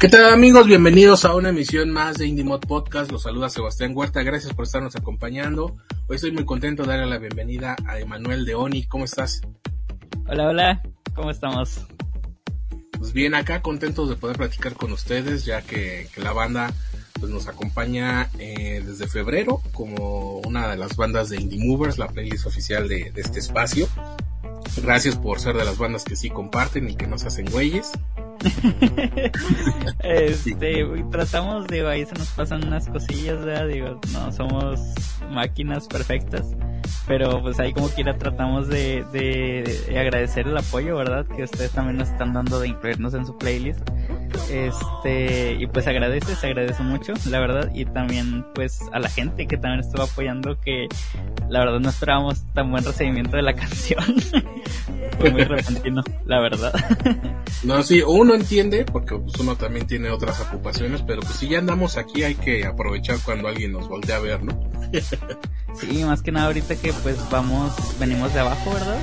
¿Qué tal amigos? Bienvenidos a una emisión más de Indie Mod Podcast. Los saluda Sebastián Huerta. Gracias por estarnos acompañando. Hoy estoy muy contento de darle la bienvenida a Emanuel de Oni. ¿Cómo estás? Hola, hola. ¿Cómo estamos? Pues bien, acá contentos de poder platicar con ustedes, ya que, la banda pues nos acompaña eh, desde febrero como una de las bandas de Indie Movers, la playlist oficial de, de este espacio. Gracias por ser de las bandas que sí comparten y que no se hacen güeyes. Este, tratamos, digo, ahí se nos pasan unas cosillas, ¿verdad? Digo, no somos máquinas perfectas, pero pues ahí como quiera tratamos de, de, agradecer el apoyo, ¿verdad? Que ustedes también nos están dando de incluirnos en su playlist. Este, y pues agradece, se agradece mucho, la verdad, y también pues a la gente que también estuvo apoyando que la verdad no esperábamos tan buen recibimiento de la canción. Fue muy repentino, la verdad. no, sí, uno entiende, porque pues, uno también tiene otras ocupaciones, pero pues si ya andamos aquí hay que aprovechar cuando alguien nos voltea a ver, ¿no? sí, más que nada ahorita que pues vamos, venimos de abajo, ¿verdad?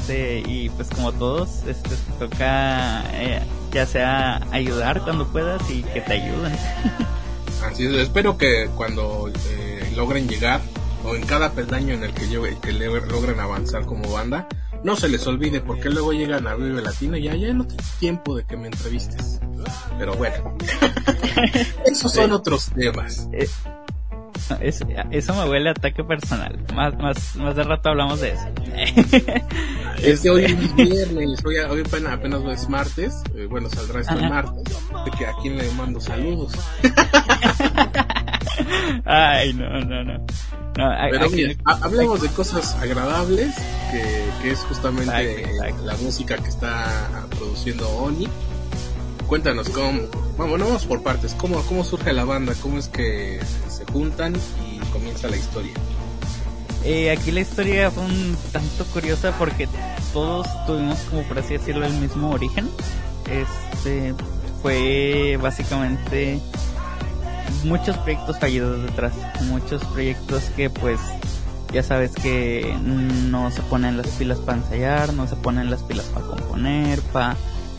Este, y pues como todos, este, toca eh, ya sea ayudar cuando puedas y que te ayuden. Así es, espero que cuando eh, logren llegar o en cada peldaño en el que, que logren avanzar como banda, no se les olvide porque luego llegan a Vive Latino y ya, ya no tengo tiempo de que me entrevistes. Pero bueno, esos son otros temas. Eh, eso me huele a ataque personal. Más, más, más de rato hablamos de eso. es que hoy es viernes, hoy, hoy apenas, es martes. Eh, bueno, saldrá este martes. De que a quién le mando saludos. Ay, no, no, no. Pero hablemos de cosas agradables, que, es justamente la música que está produciendo Oni. Cuéntanos cómo, vamos, vamos por partes, cómo, cómo surge la banda, cómo es que juntan y comienza la historia. Eh, aquí la historia fue un tanto curiosa porque todos tuvimos como por así decirlo el mismo origen. Este fue básicamente muchos proyectos fallidos detrás, muchos proyectos que pues ya sabes que no se ponen las pilas para ensayar, no se ponen las pilas para componer, para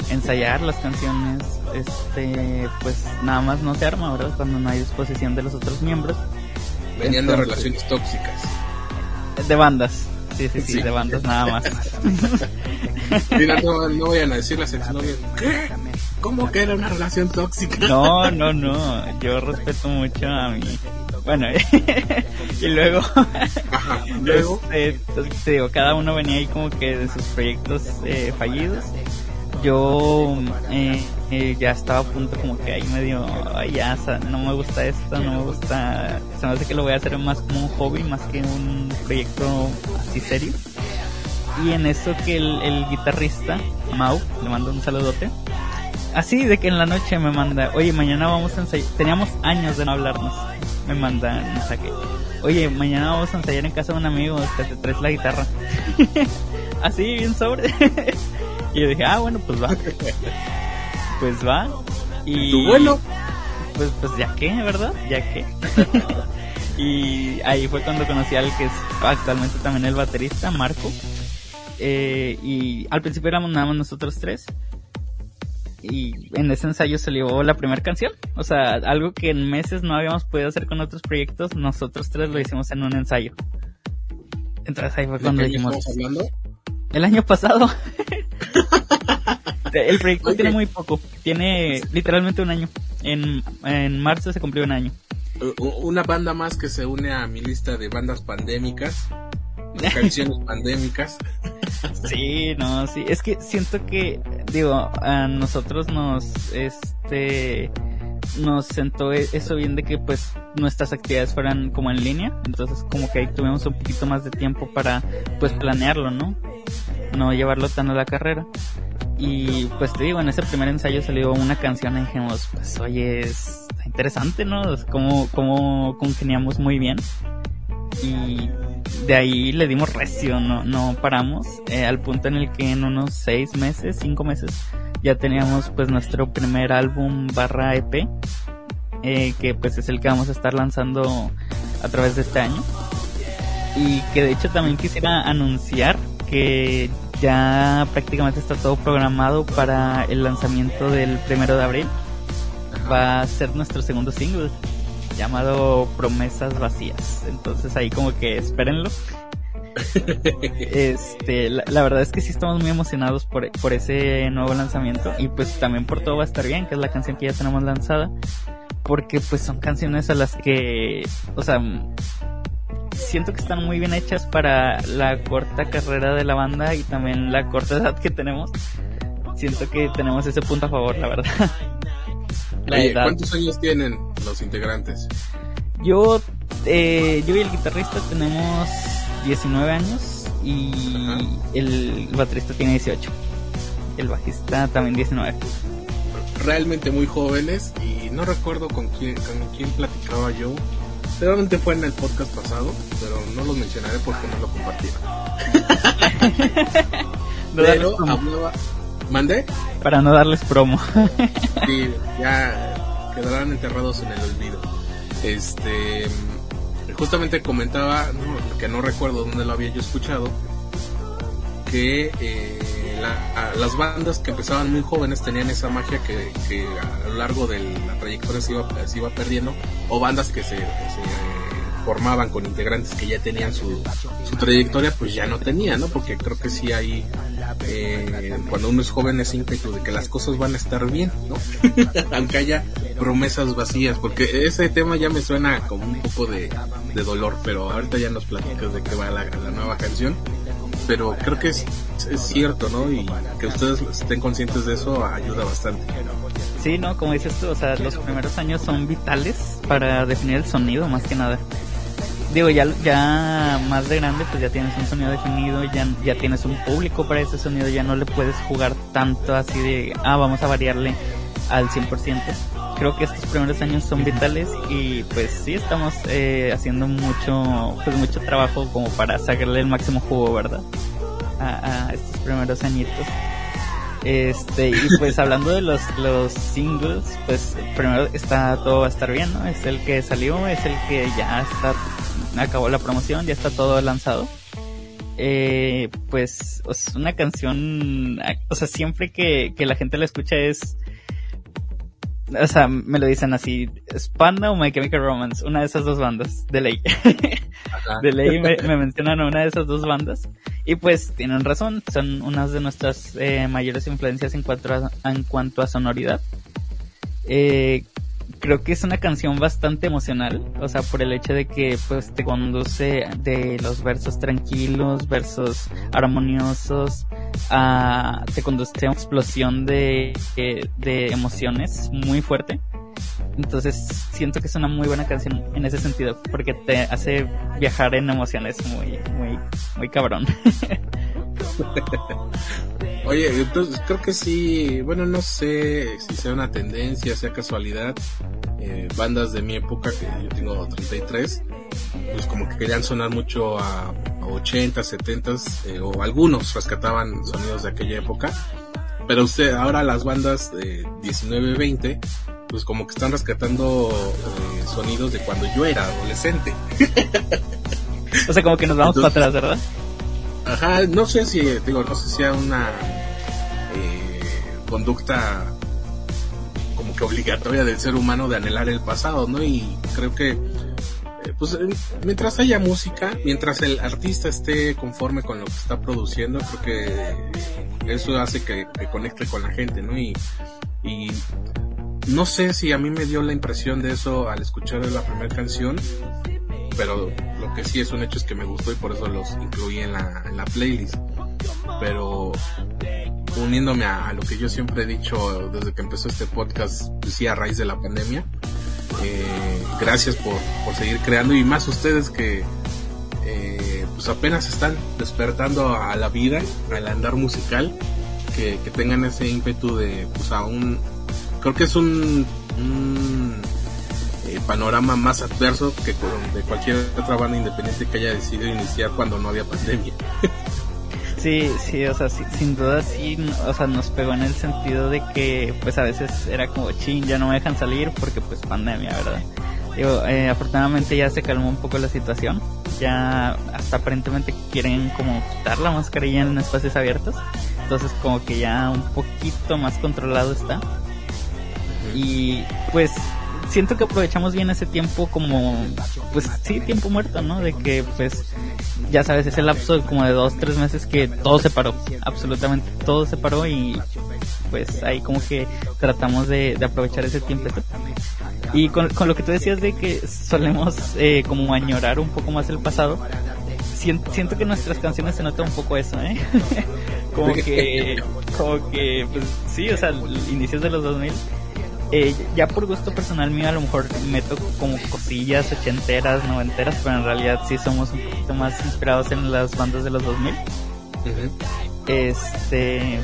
ensayar las canciones, este pues nada más no se arma, ¿verdad? Cuando no hay disposición de los otros miembros. Venían de relaciones tóxicas. De bandas. Sí, sí, sí, de bandas nada más. Mira, no, no vayan a decir las exnovias. ¿Qué? ¿Cómo que era una relación tóxica? No, no, no. Yo respeto mucho a mi. Bueno, y luego. Ajá, luego. Este, te digo, cada uno venía ahí como que de sus proyectos eh, fallidos. Yo eh, eh, ya estaba a punto como que ahí medio, ay, ya, no me gusta esto, no me gusta, se me hace que lo voy a hacer más como un hobby, más que un proyecto así serio. Y en eso que el, guitarrista, Mau, le mando un saludote, así de que en la noche me manda, oye, mañana vamos a ensayar, teníamos años de no hablarnos, me manda un mensaje, oye, mañana vamos a ensayar en casa de un amigo, que te traes la guitarra. así, bien sobre. y yo dije, ah, bueno, pues va. pues va. Y... ¿Tu vuelo? Pues, pues ya qué, ¿verdad? Ya qué. y ahí fue cuando conocí al que es actualmente también el baterista, Marco. Eh, y al principio éramos nada más nosotros tres y en ese ensayo salió la primera canción. O sea, algo que en meses no habíamos podido hacer con otros proyectos, nosotros tres lo hicimos en un ensayo. Entonces ahí fue cuando dijimos... hablando? El año pasado. el proyecto tiene muy poco, tiene literalmente un año. En, en marzo se cumplió un año. Una banda más que se une a mi lista de bandas pandémicas canciones pandémicas. Sí, no, sí, es que siento que, digo, a nosotros nos, este, nos sentó e-, eso bien de que pues nuestras actividades fueran como en línea, entonces como que ahí tuvimos un poquito más de tiempo para pues planearlo, ¿no? No llevarlo tan a la carrera. Y pues te digo, en ese primer ensayo salió una canción y dijimos, pues oye, está interesante, ¿no? Como, como congeniamos muy bien. Y de ahí le dimos recio, no, no paramos, eh, al punto en el que en unos seis meses, cinco meses, ya teníamos pues nuestro primer álbum barra EP, eh, que pues es el que vamos a estar lanzando a través de este año. Y que de hecho también quisiera anunciar que ya prácticamente está todo programado para el lanzamiento del primero de abril. Va a ser nuestro segundo single llamado Promesas Vacías. Entonces ahí como que espérenlo. este, la, verdad es que sí estamos muy emocionados por, por ese nuevo lanzamiento y pues también por todo va a estar bien, que es la canción que ya tenemos lanzada, porque pues son canciones a las que, o sea, siento que están muy bien hechas para la corta carrera de la banda y también la corta edad que tenemos. Siento que tenemos ese punto a favor, la verdad. ¿Cuántos años tienen los integrantes? Yo, eh, yo y el guitarrista tenemos 19 años y el baterista tiene 18. El bajista también 19. Realmente muy jóvenes y no recuerdo con quién, con quién platicaba yo. Seguramente fue en el podcast pasado, pero no lo mencionaré porque no lo compartieron. pero hablaba, ¿Mande? Para no darles promo. sí, ya quedarán enterrados en el olvido. Este, justamente comentaba, que no recuerdo dónde lo había yo escuchado, que eh, las bandas que empezaban muy jóvenes tenían esa magia que, a lo largo de la trayectoria se iba, se iba perdiendo, o bandas que se, formaban con integrantes que ya tenían su, su trayectoria, pues ya no tenían, ¿no? Porque creo que sí hay eh, cuando uno es joven es ímpetu de que las cosas van a estar bien, ¿no? Aunque haya promesas vacías, porque ese tema ya me suena como un poco de, dolor, pero ahorita ya nos platicas de qué va la, nueva canción. Pero creo que es, es cierto, ¿no? Y que ustedes estén conscientes de eso ayuda bastante. Sí, ¿no? Como dices tú, o sea, los primeros años son vitales para definir el sonido, más que nada digo, ya, ya más de grande, pues ya tienes un sonido definido, ya, ya tienes un público para ese sonido, ya no le puedes jugar tanto así de, ah, vamos a variarle al 100%. Creo que estos primeros años son vitales y pues sí estamos eh, haciendo mucho, pues mucho trabajo como para sacarle el máximo jugo, ¿verdad? A, a estos primeros añitos. Este, y pues hablando de los, los singles, pues primero está todo va a estar bien, ¿no? Es el que salió, es el que ya está acabó la promoción, ya está todo lanzado. Eh, pues es una canción, o sea, siempre que, que la gente la escucha es, o sea, me lo dicen así, Spanda o My Chemical Romance, una de esas dos bandas, de ley. de ley me, mencionan a una de esas dos bandas. Y pues tienen razón, son unas de nuestras eh, mayores influencias en cuanto a, en cuanto a sonoridad. Eh, creo que es una canción bastante emocional, o sea, por el hecho de que pues te conduce de los versos tranquilos, versos armoniosos, a, te conduce a una explosión de, de, emociones muy fuerte. Entonces siento que es una muy buena canción en ese sentido, porque te hace viajar en emociones muy, muy, muy cabrón. Oye, entonces creo que sí, bueno, no sé si sea una tendencia, sea casualidad, eh, bandas de mi época, que yo tengo 33, pues como que querían sonar mucho a, 80, 70 eh, o algunos rescataban sonidos de aquella época, pero usted, ahora las bandas de 19, 20, pues como que están rescatando eh, sonidos de cuando yo era adolescente. o sea, como que nos vamos para atrás, ¿verdad? Ajá, no sé si, digo, no sé si sea una eh, conducta como que obligatoria del ser humano de anhelar el pasado, ¿no? Y creo que, eh, pues, mientras haya música, mientras el artista esté conforme con lo que está produciendo, creo que eso hace que, conecte con la gente, ¿no? Y, y no sé si a mí me dio la impresión de eso al escuchar la primera canción, pero lo que sí es un hecho es que me gustó y por eso los incluí en la, en la playlist. Pero uniéndome a, lo que yo siempre he dicho desde que empezó este podcast, pues sí, a raíz de la pandemia, eh, gracias por, por seguir creando y más ustedes que eh, pues apenas están despertando a la vida, al andar musical, que, tengan ese ímpetu de pues aún, creo que es un panorama más adverso que de cualquier otra banda independiente que haya decidido iniciar cuando no había pandemia. Sí, sí, o sea, sin duda sí, o sea, nos pegó en el sentido de que, pues a veces era como, ching, ya no me dejan salir porque pues pandemia, ¿verdad? Digo, eh, afortunadamente ya se calmó un poco la situación, ya hasta aparentemente quieren como quitar la mascarilla en espacios abiertos, entonces como que ya un poquito más controlado está. Y pues siento que aprovechamos bien ese tiempo como, pues sí, tiempo muerto, ¿no? De que, pues, ya sabes, ese lapso como de dos, tres meses que todo se paró, absolutamente todo se paró y pues ahí como que tratamos de, aprovechar ese tiempo. Y con, lo que tú decías de que solemos eh, como añorar un poco más el pasado, siento, siento que en nuestras canciones se nota un poco eso, ¿eh? como que, como que, pues sí, o sea, inicios de los 2000 eh, ya por gusto personal mío a lo mejor meto como cosillas ochenteras, noventeras, pero en realidad sí somos un poquito más inspirados en las bandas de los 2000. Este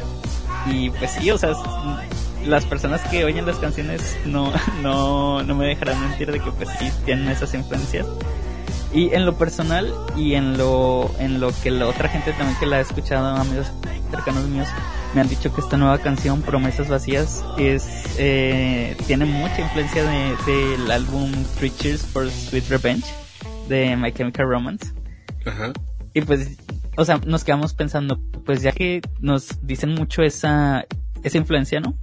y pues sí, o sea, las personas que oyen las canciones no no no me dejarán mentir de que pues sí tienen esas influencias. Y en lo personal y en lo en lo que la otra gente también que la ha escuchado, amigos cercanos míos, me han dicho que esta nueva canción, Promesas Vacías, es eh, tiene mucha influencia del de, álbum Three Cheers for Sweet Revenge de My Chemical Romance. Ajá. Y pues, o sea, nos quedamos pensando, pues ya que nos dicen mucho esa, esa influencia, ¿no?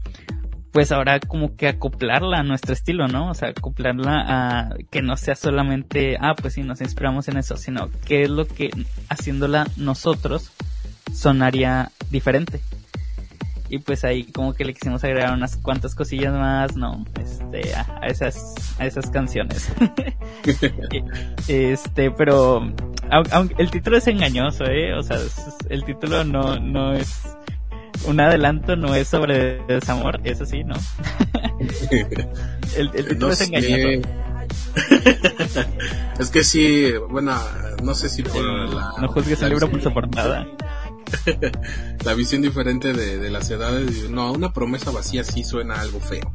Pues ahora como que acoplarla a nuestro estilo, ¿no? O sea, acoplarla a que no sea solamente, ah, pues sí, nos inspiramos en eso, sino que es lo que haciéndola nosotros sonaría diferente y pues ahí como que le quisimos agregar unas cuantas cosillas más, no, este, a, esas, a esas canciones. este, pero aunque el título es engañoso, eh, o sea, el título no, no es un adelanto, no es sobre desamor, eso sí, no. el, título es engañoso. es que sí, bueno, no sé si por la... No juzgues el libro por su portada. la visión diferente de, las edades. No, una promesa vacía sí suena algo feo.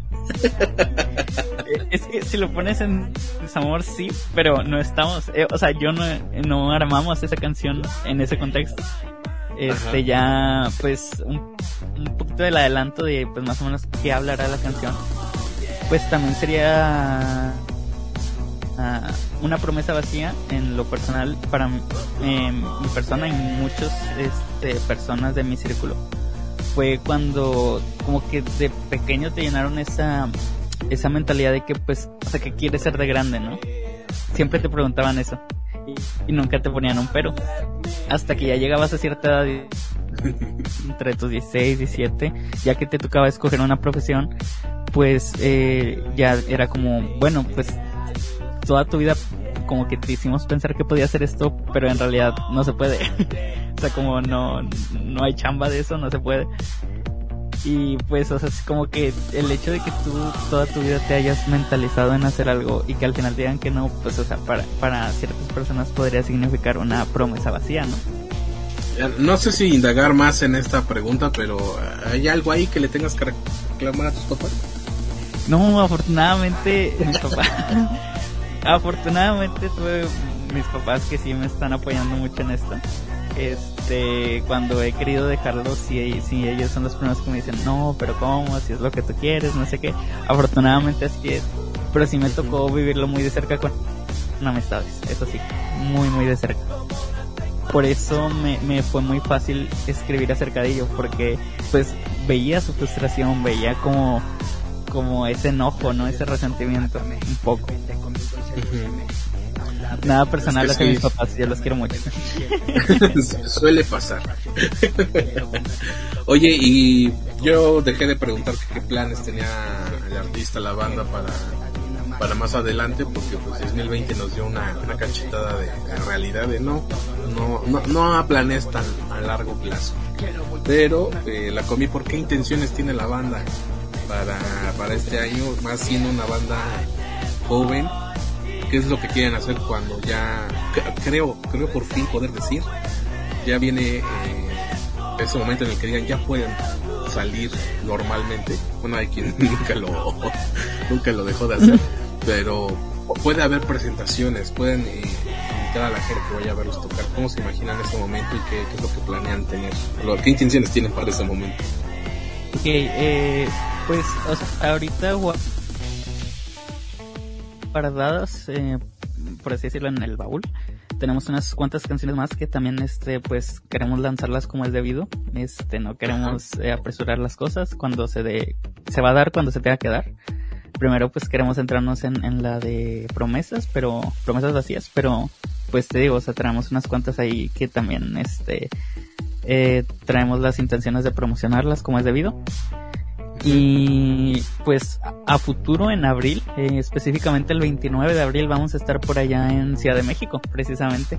es que si lo pones en desamor, sí, pero no estamos. Eh, o sea, yo no, no armamos esa canción en ese contexto. Este, ya, pues, un, un poquito del adelanto de, pues, más o menos qué hablará la canción. Pues también sería una promesa vacía en lo personal para eh, mi persona y muchas este, personas de mi círculo. Fue cuando como que de pequeño te llenaron esa, esa mentalidad de que pues, o sea, que quieres ser de grande, ¿no? Siempre te preguntaban eso y, nunca te ponían un pero. Hasta que ya llegabas a cierta edad, entre tus 16, 17, ya que te tocaba escoger una profesión, pues eh, ya era como, bueno, pues toda tu vida como que te hicimos pensar que podía hacer esto, pero en realidad no se puede. o sea, como no, no hay chamba de eso, no se puede. Y pues, o sea, es como que el hecho de que tú toda tu vida te hayas mentalizado en hacer algo y que al final digan que no, pues, o sea, para, para ciertas personas podría significar una promesa vacía, ¿no? No sé si indagar más en esta pregunta, pero ¿hay algo ahí que le tengas que reclamar a tus papás? No, afortunadamente mi papá afortunadamente tuve mis papás que sí me están apoyando mucho en esto. Este, cuando he querido dejarlo, sí, sí, ellos son los primeros que me dicen, no, pero ¿cómo? Si es lo que tú quieres, no sé qué. Afortunadamente así es. Pero sí me tocó vivirlo muy de cerca con, amistades, eso sí, muy, muy de cerca. Por eso me, me fue muy fácil escribir acerca de ello, porque pues veía su frustración, veía como, como ese enojo, ¿no? Ese resentimiento, un poco. Nada personal hacia mis papás, yo los quiero mucho. Suele pasar. Oye, y yo dejé de preguntar qué planes tenía el artista, la banda para, para más adelante, porque pues 2020 nos dio una, una cachetada de, realidad de no, no, no, no planes tan a largo plazo. Pero eh, la comí, ¿por qué intenciones tiene la banda para, para este año? Más siendo una banda joven qué es lo que quieren hacer cuando ya creo creo por fin poder decir ya viene eh, ese momento en el que digan ya pueden salir normalmente bueno hay quien nunca lo nunca lo dejó de hacer pero puede haber presentaciones, pueden eh, invitar a la gente que vaya a verlos tocar. ¿Cómo se imaginan ese momento y qué, es lo que planean tener? ¿Qué intenciones tienen para ese momento? Ok, eh, pues o sea, ahorita guardadas, eh, por así decirlo, en el baúl. Tenemos unas cuantas canciones más que también, este, pues queremos lanzarlas como es debido. Este, no queremos eh, apresurar las cosas cuando se de, se va a dar cuando se tenga que dar. Primero, pues queremos centrarnos en, en la de promesas, pero promesas vacías, pero pues te digo, o sea, tenemos unas cuantas ahí que también, este, eh, traemos las intenciones de promocionarlas como es debido. Y pues a futuro en abril, eh, específicamente el 29 de abril, vamos a estar por allá en Ciudad de México, precisamente.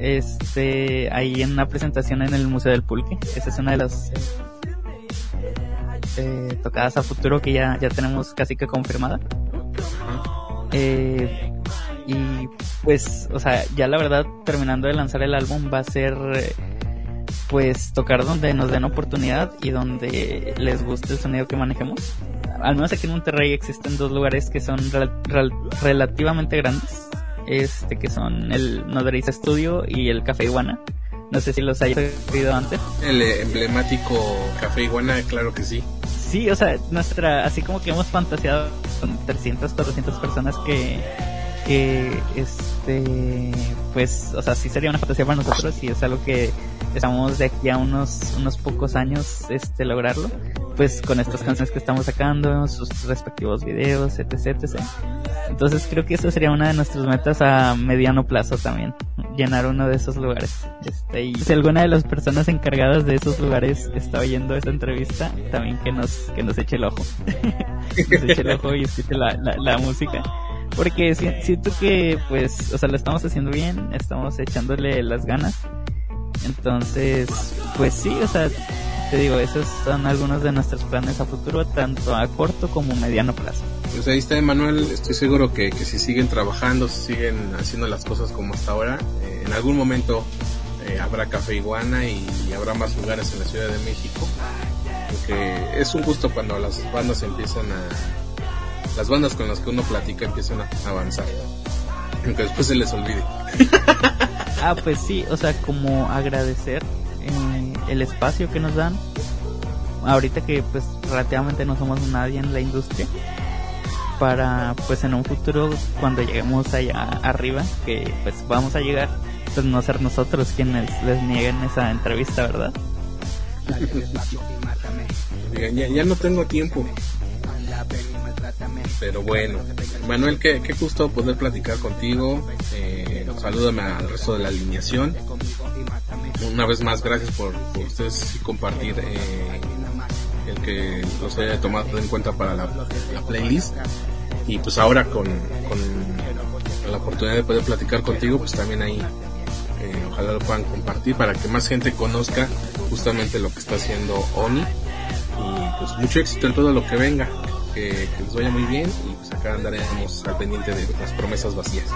Este, ahí en una presentación en el Museo del Pulque. Esa es una de las eh, tocadas a futuro que ya, ya tenemos casi que confirmada. Eh, y pues, o sea, ya la verdad, terminando de lanzar el álbum, va a ser pues tocar donde nos den oportunidad y donde les guste el sonido que manejemos. Al menos aquí en Monterrey existen dos lugares que son relativamente grandes, este que son el Nodriza Studio y el Café Iguana. No sé si los hayas oído antes. El emblemático Café Iguana, claro que sí. Sí, o sea, nuestra, así como que hemos fantaseado con 300, 400 personas que que este pues o sea sí sería una fantasía para nosotros y es algo que estamos de aquí a unos unos pocos años este lograrlo pues con estas canciones que estamos sacando sus respectivos videos etc etc entonces creo que esa sería una de nuestras metas a mediano plazo también llenar uno de esos lugares este y si alguna de las personas encargadas de esos lugares está oyendo esta entrevista también que nos que nos eche el ojo. Nos eche el ojo y escuche la, la, la música porque siento que, pues, o sea, lo estamos haciendo bien, estamos echándole las ganas. Entonces, pues sí, o sea, te digo, esos son algunos de nuestros planes a futuro, tanto a corto como mediano plazo. Pues ahí está Emanuel, estoy seguro que, que si siguen trabajando, si siguen haciendo las cosas como hasta ahora, eh, en algún momento eh, habrá Café Iguana y, y, habrá más lugares en la Ciudad de México. Porque es un gusto cuando las bandas empiezan a, las bandas con las que uno platica empiezan a avanzar. Aunque después se les olvide. ah, pues sí, o sea, como agradecer eh, el espacio que nos dan. Ahorita que pues relativamente no somos nadie en la industria. Para pues en un futuro cuando lleguemos allá arriba, que pues vamos a llegar, pues no ser nosotros quienes les nieguen esa entrevista, ¿verdad? ya, ya no tengo tiempo. Pero bueno, Manuel, qué, qué gusto poder platicar contigo. Eh, salúdame al resto de la alineación. Una vez más, gracias por, ustedes compartir eh, el que los haya tomado en cuenta para la, playlist. Y pues ahora con, con, la oportunidad de poder platicar contigo, pues también ahí eh, ojalá lo puedan compartir para que más gente conozca justamente lo que está haciendo Oni. Y pues mucho éxito en todo lo que venga que, les vaya muy bien y pues acá andaremos al pendiente de las promesas vacías.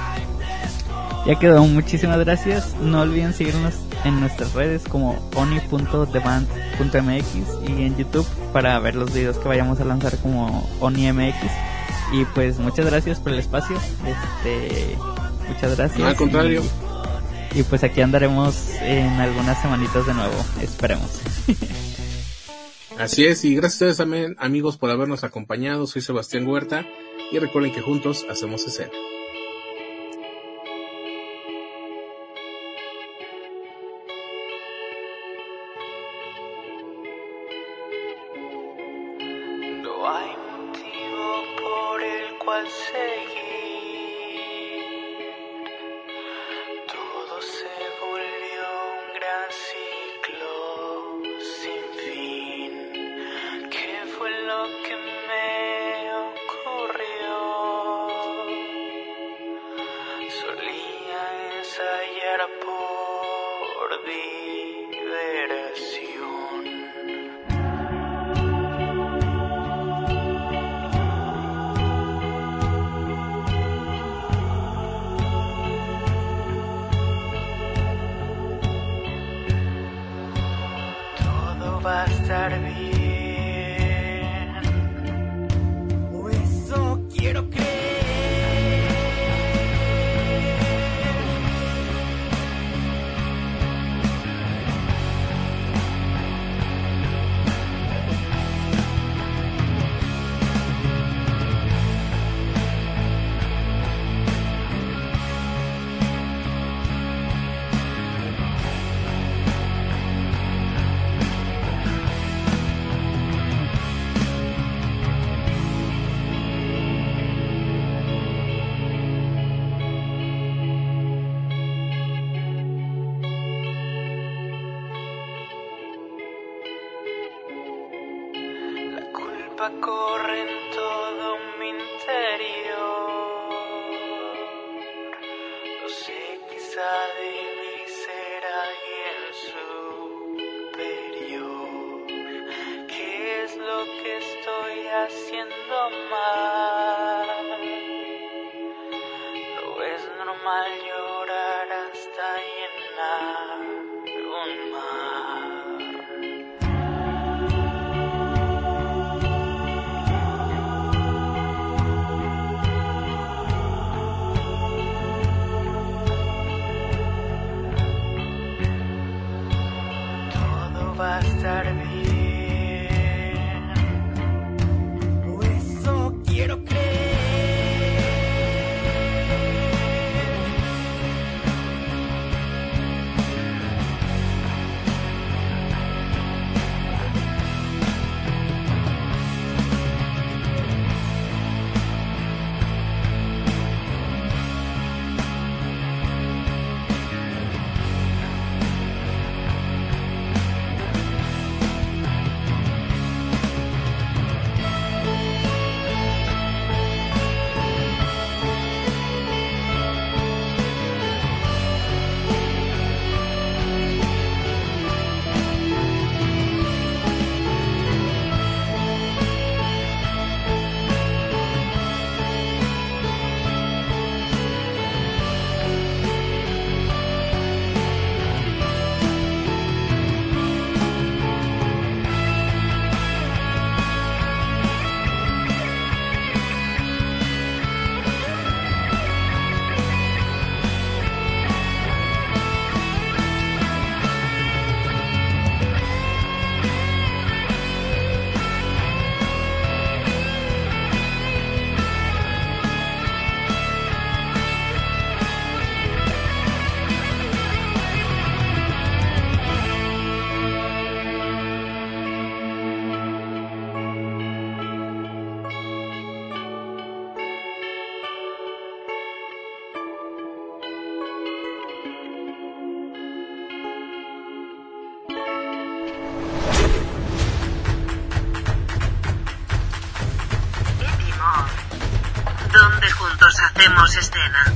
Ya quedó, muchísimas gracias. No olviden seguirnos en nuestras redes como oni.theband.mx y en YouTube para ver los videos que vayamos a lanzar como OniMX. Y pues muchas gracias por el espacio. Este, muchas gracias. al contrario. Y, y pues aquí andaremos en algunas semanitas de nuevo. Esperemos. Así es, y gracias a ustedes también, amigos, por habernos acompañado. Soy Sebastián Huerta y recuerden que juntos hacemos escena. No hay motivo por el cual seguir. Va a corre Montana.